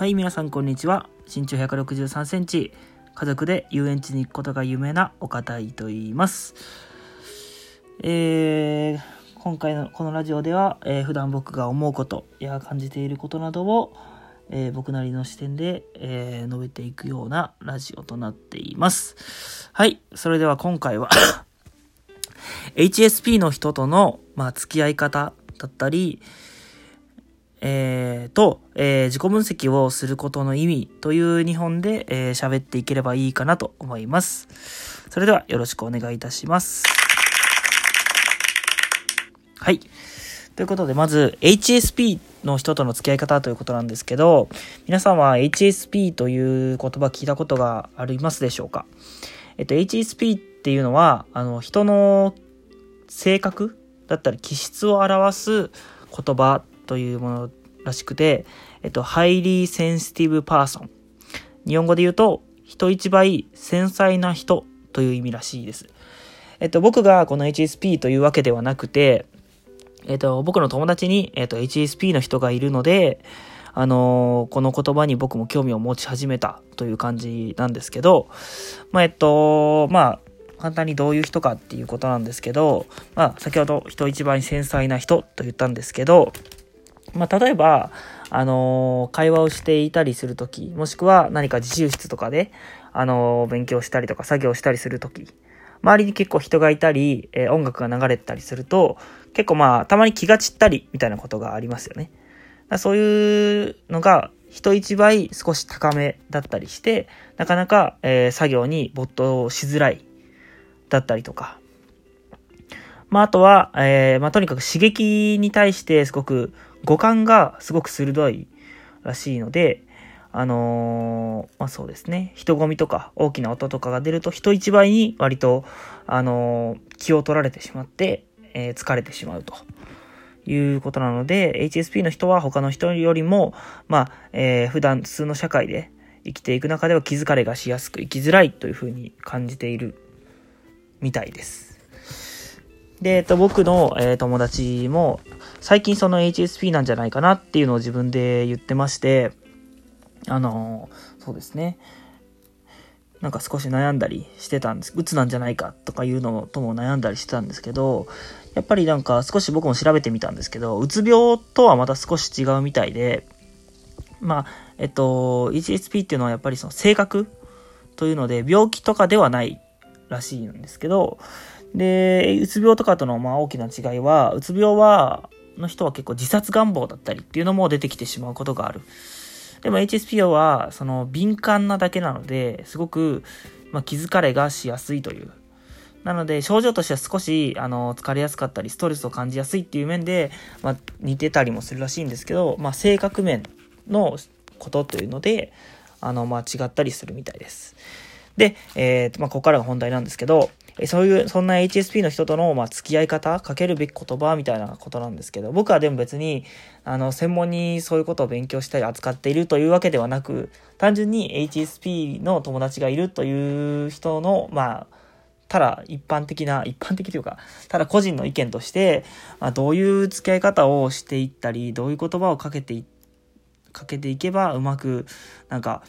はい、皆さんこんにちは。身長163センチ、家族で遊園地に行くことが有名な岡田井と言います。えー、今回のこのラジオでは、えー普段僕が思うことや感じていることなどを、えー僕なりの視点で、えー述べていくようなラジオとなっています。はい、それでは今回は HSP の人との、まあ、付き合い方だったり、えーと、えー自己分析をすることの意味という日本でえー喋、っていければいいかなと思います。それではよろしくお願いいたします。はい。ということで、まず HSP の人との付き合い方ということなんですけど、皆さんは HSP という言葉聞いたことがありますでしょうか？えっと、HSP っていうのは、あの、人の性格だったり気質を表す言葉というものらしくて、えっと、highly sensitive person。日本語で言うと、人一倍繊細な人という意味らしいです。えっと、僕がこの HSP というわけではなくて、えっと、僕の友達に、えっと、HSP の人がいるので、あのこの言葉に僕も興味を持ち始めたという感じなんですけど、まあ、えっと、まあ、簡単にどういう人かっていうことなんですけど、まあ、先ほど人一倍繊細な人と言ったんですけど、まあ、例えば、あのー会話をしていたりするとき、もしくは何か自習室とかで、あのー勉強したりとか作業したりするとき、周りに結構人がいたり、えー音楽が流れてたりすると、結構まあ、たまに気が散ったりみたいなことがありますよね。だそういうのが、人一倍少し高めだったりして、なかなか、えー作業に没頭しづらい、だったりとか、まあ、あとは、えーまあ、とにかく刺激に対してすごく五感がすごく鋭いらしいので、あのーまあ、そうですね。人混みとか大きな音とかが出ると人一倍に割と、あのー気を取られてしまって、えー疲れてしまうと。いうことなので、HSP の人は他の人よりも、まあ、えー普段普通の社会で生きていく中では気づかれがしやすく生きづらいというふうに感じているみたいです。で、えっと、僕の、え友達も、最近その HSP なんじゃないかなっていうのを自分で言ってまして、あのそうですね。なんか少し悩んだりしてたんです。鬱なんじゃないかとかいうのとも悩んだりしてたんですけど、やっぱりなんか少し僕も調べてみたんですけど、うつ病とはまた少し違うみたいで、まあ、えっと、HSP っていうのはやっぱりその性格というので、病気とかではないらしいんですけど、で、うつ病とかとのまあ大きな違いは、うつ病は、の人は結構自殺願望だったりっていうのも出てきてしまうことがある。でも HSPO は、その敏感なだけなので、すごく、まあ、気づかれがしやすいという。なので、症状としては少し、あの、疲れやすかったり、ストレスを感じやすいっていう面で、まあ、似てたりもするらしいんですけど、まあ、性格面のことというので、あの、まあ、違ったりするみたいです。で、えーとまあ、ここからが本題なんですけど、えそういう、そんな HSP の人との、まあ、付き合い方、かけるべき言葉みたいなことなんですけど、僕はでも別に、あの、専門にそういうことを勉強したり扱っているというわけではなく、単純に HSP の友達がいるという人の、まあ、ただ一般的な、一般的というか、ただ個人の意見として、まあ、どういう付き合い方をしていったり、どういう言葉をかけてい、かけていけばうまく、なんか、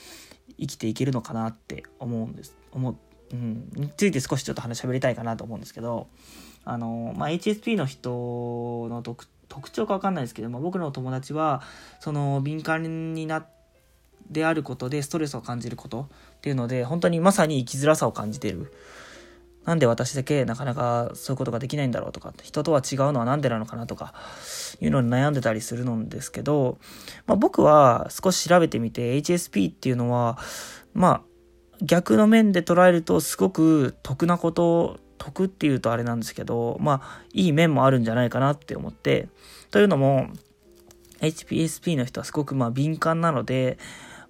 生きていけるのかなって思うんです。思う、うん、について少しちょっと話しゃべりたいかなと思うんですけど、あの、まあ、HSP の人の特特徴かわかんないですけども、僕の友達は、その、敏感になっであることでストレスを感じることっていうので本当にまさに生きづらさを感じている。なんで私だけなかなかそういうことができないんだろうとか人とは違うのはなんでなのかなとかいうのに悩んでたりするんですけど、まあ、僕は少し調べてみて HSP っていうのはまあ逆の面で捉えるとすごく得なこと得っていうとあれなんですけどまあいい面もあるんじゃないかなって思ってというのも HPSP の人はすごくまあ敏感なので、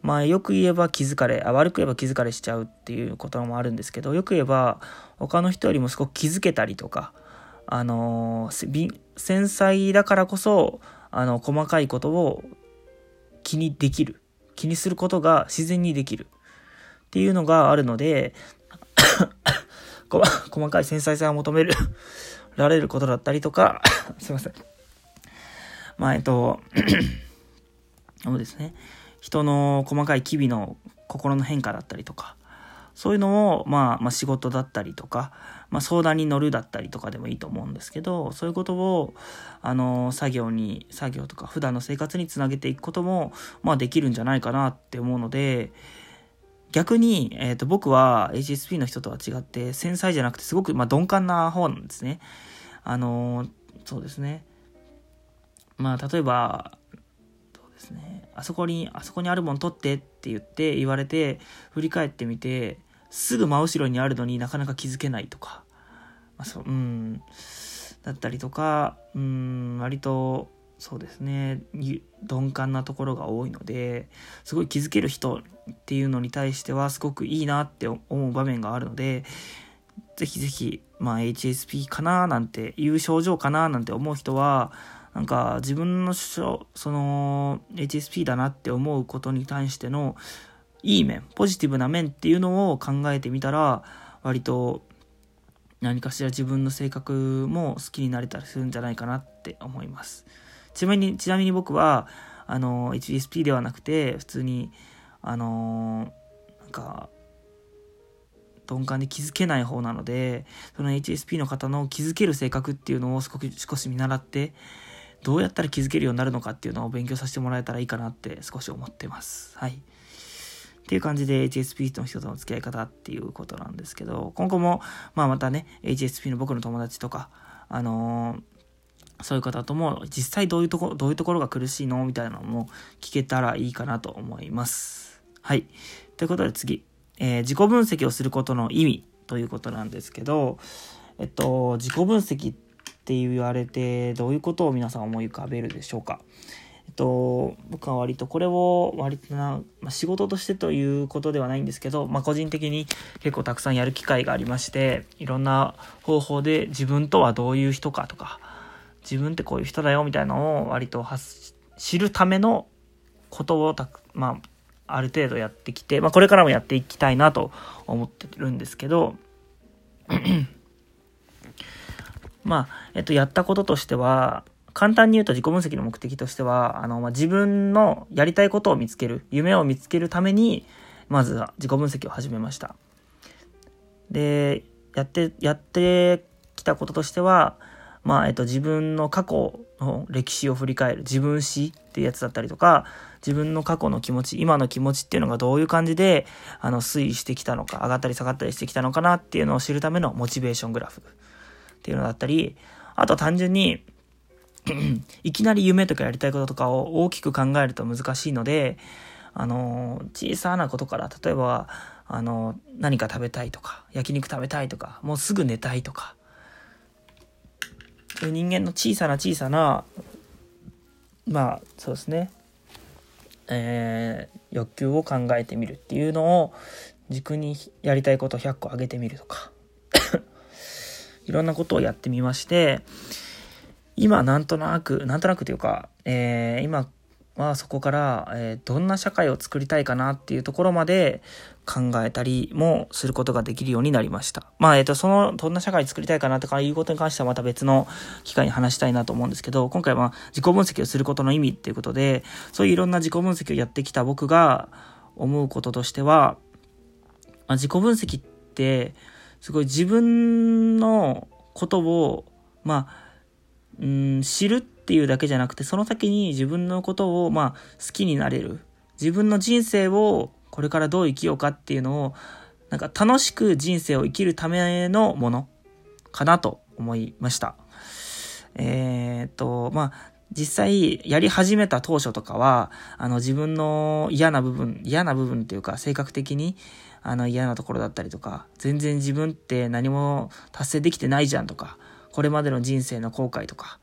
まあよく言えば気づかれ、あ悪く言えば気づかれしちゃうっていうこともあるんですけど、よく言えば他の人よりもすごく気づけたりとか、あのー繊細だからこそ、あの、細かいことを気にできる。気にすることが自然にできる。っていうのがあるので、細かい繊細さを求めるられることだったりとか、すいません。まあ、えっと、そうですね。人の細かい機微の心の変化だったりとか、そういうのを、まあ、まあ、仕事だったりとか、まあ、相談に乗るだったりとかでもいいと思うんですけど、そういうことを、あの、作業に、作業とか普段の生活につなげていくことも、まあ、できるんじゃないかなって思うので、逆に、えっ、ー、と、僕は HSP の人とは違って、繊細じゃなくて、すごく、まあ、鈍感な方なんですね。あの、そうですね。まあ、例えば、そうですね。あそこに、あそこにあるもん取ってって言って言われて、振り返ってみて、すぐ真後ろにあるのになかなか気づけないとか、まあ、そう、うん、だったりとか、うん、割と、そうですね、鈍感なところが多いので、すごい気づける人っていうのに対してはすごくいいなって思う場面があるので、ぜひぜひ、まあ HSP かななんていう症状かななんて思う人は、なんか自分のその HSP だなって思うことに対してのいい面、ポジティブな面っていうのを考えてみたら、割と何かしら自分の性格も好きになれたりするんじゃないかなって思います。ちなみに、ちなみに僕は、あの、HSP ではなくて、普通に、あの、なんか、鈍感で気づけない方なので、その HSP の方の気づける性格っていうのを少し見習って、どうやったら気づけるようになるのかっていうのを勉強させてもらえたらいいかなって少し思ってます。はい。っていう感じで HSP の人との付き合い方っていうことなんですけど、今後も、まあまたね、HSP の僕の友達とか、あのー、そういう方とも実際どういうところ、どういうところが苦しいのみたいなのも聞けたらいいかなと思います。はい。ということで次、えー、自己分析をすることの意味ということなんですけど、えっと、自己分析って言われてどういうことを皆さん思い浮かべるでしょうか。えっと、僕は割とこれを割とな、まあ、仕事としてということではないんですけど、まあ、個人的に結構たくさんやる機会がありまして、いろんな方法で自分とはどういう人かとか、自分ってこういう人だよみたいなのを割と知るためのことをたく、まあ、ある程度やってきて、まあ、これからもやっていきたいなと思ってるんですけど、まあ、えっと、やったこととしては、簡単に言うと自己分析の目的としては、あの、まあ、自分のやりたいことを見つける、夢を見つけるために、まずは自己分析を始めました。で、やって、やってきたこととしては、まあ、えっと、自分の過去の歴史を振り返る、自分史っていうやつだったりとか、自分の過去の気持ち、今の気持ちっていうのがどういう感じで、あの、推移してきたのか、上がったり下がったりしてきたのかなっていうのを知るためのモチベーショングラフっていうのだったり、あと単純に、いきなり夢とかやりたいこととかを大きく考えると難しいので、あの、小さなことから、例えば、あの、何か食べたいとか、焼肉食べたいとか、もうすぐ寝たいとか、人間の小さな小さな、まあ、そうですね、えー、欲求を考えてみるっていうのを軸にやりたいことを100個あげてみるとか、いろんなことをやってみまして、今なんとなく、なんとなくというか、えー、今はそこから、えー、どんな社会を作りたいかなっていうところまで考えたりもすることができるようになりました。まあ、えっ、ー、と、その、どんな社会作りたいかなとかいうことに関してはまた別の機会に話したいなと思うんですけど、今回は自己分析をすることの意味っていうことで、そういういろんな自己分析をやってきた僕が思うこととしては、まあ、自己分析って、すごい自分のことを、まあ、うん、知るってていうだけじゃなくて、その先に自分のことを、まあ、好きになれる。自分の人生をこれからどう生きようかっていうのを、なんか楽しく人生を生きるためのものかなと思いました。えー、っと、まあ、実際やり始めた当初とかは、あの自分の嫌な部分、嫌な部分っていうか性格的にあの嫌なところだったりとか、全然自分って何も達成できてないじゃんとか、これまでの人生の後悔とか、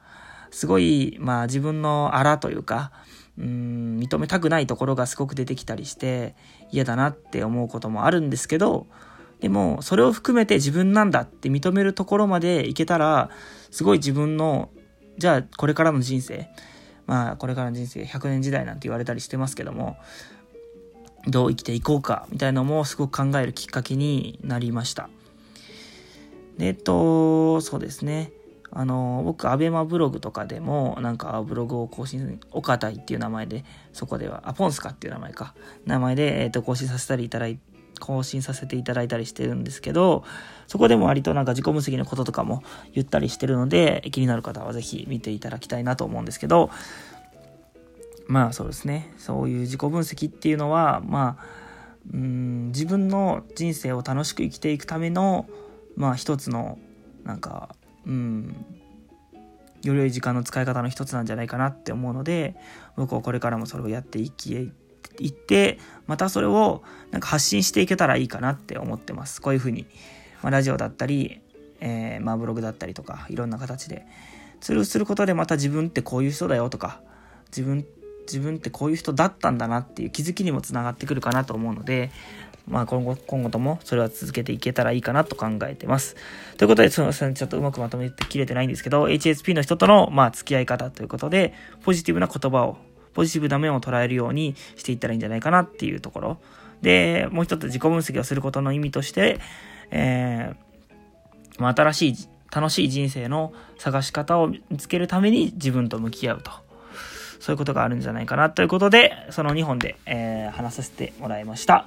すごい、まあ自分のあらというか、うん、認めたくないところがすごく出てきたりして嫌だなって思うこともあるんですけど、でもそれを含めて自分なんだって認めるところまでいけたら、すごい自分の、じゃあこれからの人生、まあこれからの人生100年時代なんて言われたりしてますけども、どう生きていこうかみたいなのもすごく考えるきっかけになりました。えっと、そうですね。あの、僕、アベマブログとかでも、なんか、ブログを更新、オカタイっていう名前で、そこでは、あ、ポンスカっていう名前か、名前で、えっ、ー、と、更新させたりいただい更新させていただいたりしてるんですけど、そこでも割となんか自己分析のこととかも言ったりしてるので、気になる方はぜひ見ていただきたいなと思うんですけど、まあそうですね、そういう自己分析っていうのは、まあ、うん自分の人生を楽しく生きていくための、まあ一つの、なんか、うん、より良い時間の使い方の一つなんじゃないかなって思うので僕はこれからもそれをやっていきいってまたそれをなんか発信していけたらいいかなって思ってます。こういうふうに、まあ、ラジオだったり、えー、まあブログだったりとかいろんな形でツールすることでまた自分ってこういう人だよとか自分自分ってこういう人だったんだなっていう気づきにもつながってくるかなと思うのでまあ今後、今後ともそれは続けていけたらいいかなと考えてます。ということで、すみません。ちょっとうまくまとめてきれてないんですけど、HSP の人との、まあ、付き合い方ということで、ポジティブな言葉を、ポジティブな面を捉えるようにしていったらいいんじゃないかなっていうところ。で、もう一つ自己分析をすることの意味として、えー、まあ、新しい、楽しい人生の探し方を見つけるために自分と向き合うと。そういうことがあるんじゃないかなということで、その2本で、えー、話させてもらいました。